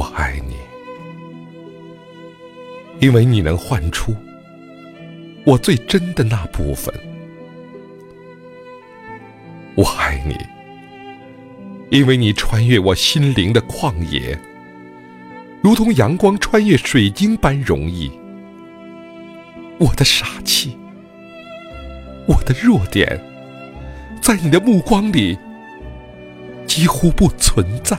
我爱你，因为你能唤出我最真的那部分。我爱你，因为你穿越我心灵的旷野，如同阳光穿越水晶般容易。我的傻气，我的弱点，在你的目光里几乎不存在。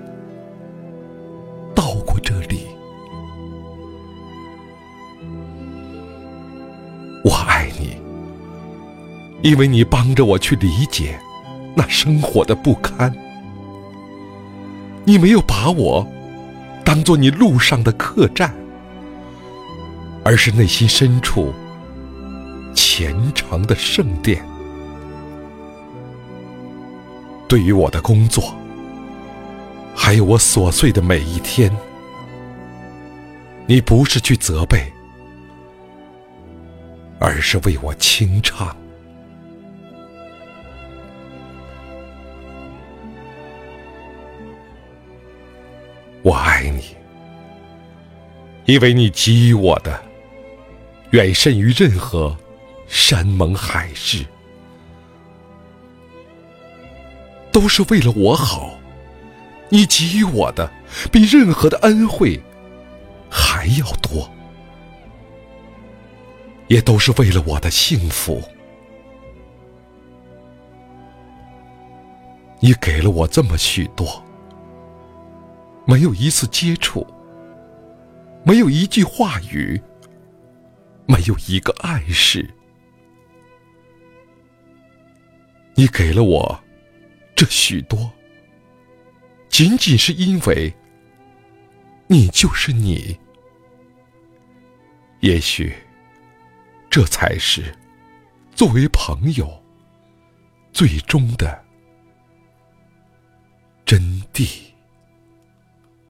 我爱你，因为你帮着我去理解那生活的不堪。你没有把我当做你路上的客栈，而是内心深处虔诚的圣殿。对于我的工作，还有我琐碎的每一天，你不是去责备。而是为我清唱。我爱你，因为你给予我的远胜于任何山盟海誓，都是为了我好。你给予我的比任何的恩惠还要多。也都是为了我的幸福。你给了我这么许多，没有一次接触，没有一句话语，没有一个暗示。你给了我这许多，仅仅是因为你就是你。也许。这才是作为朋友最终的真谛。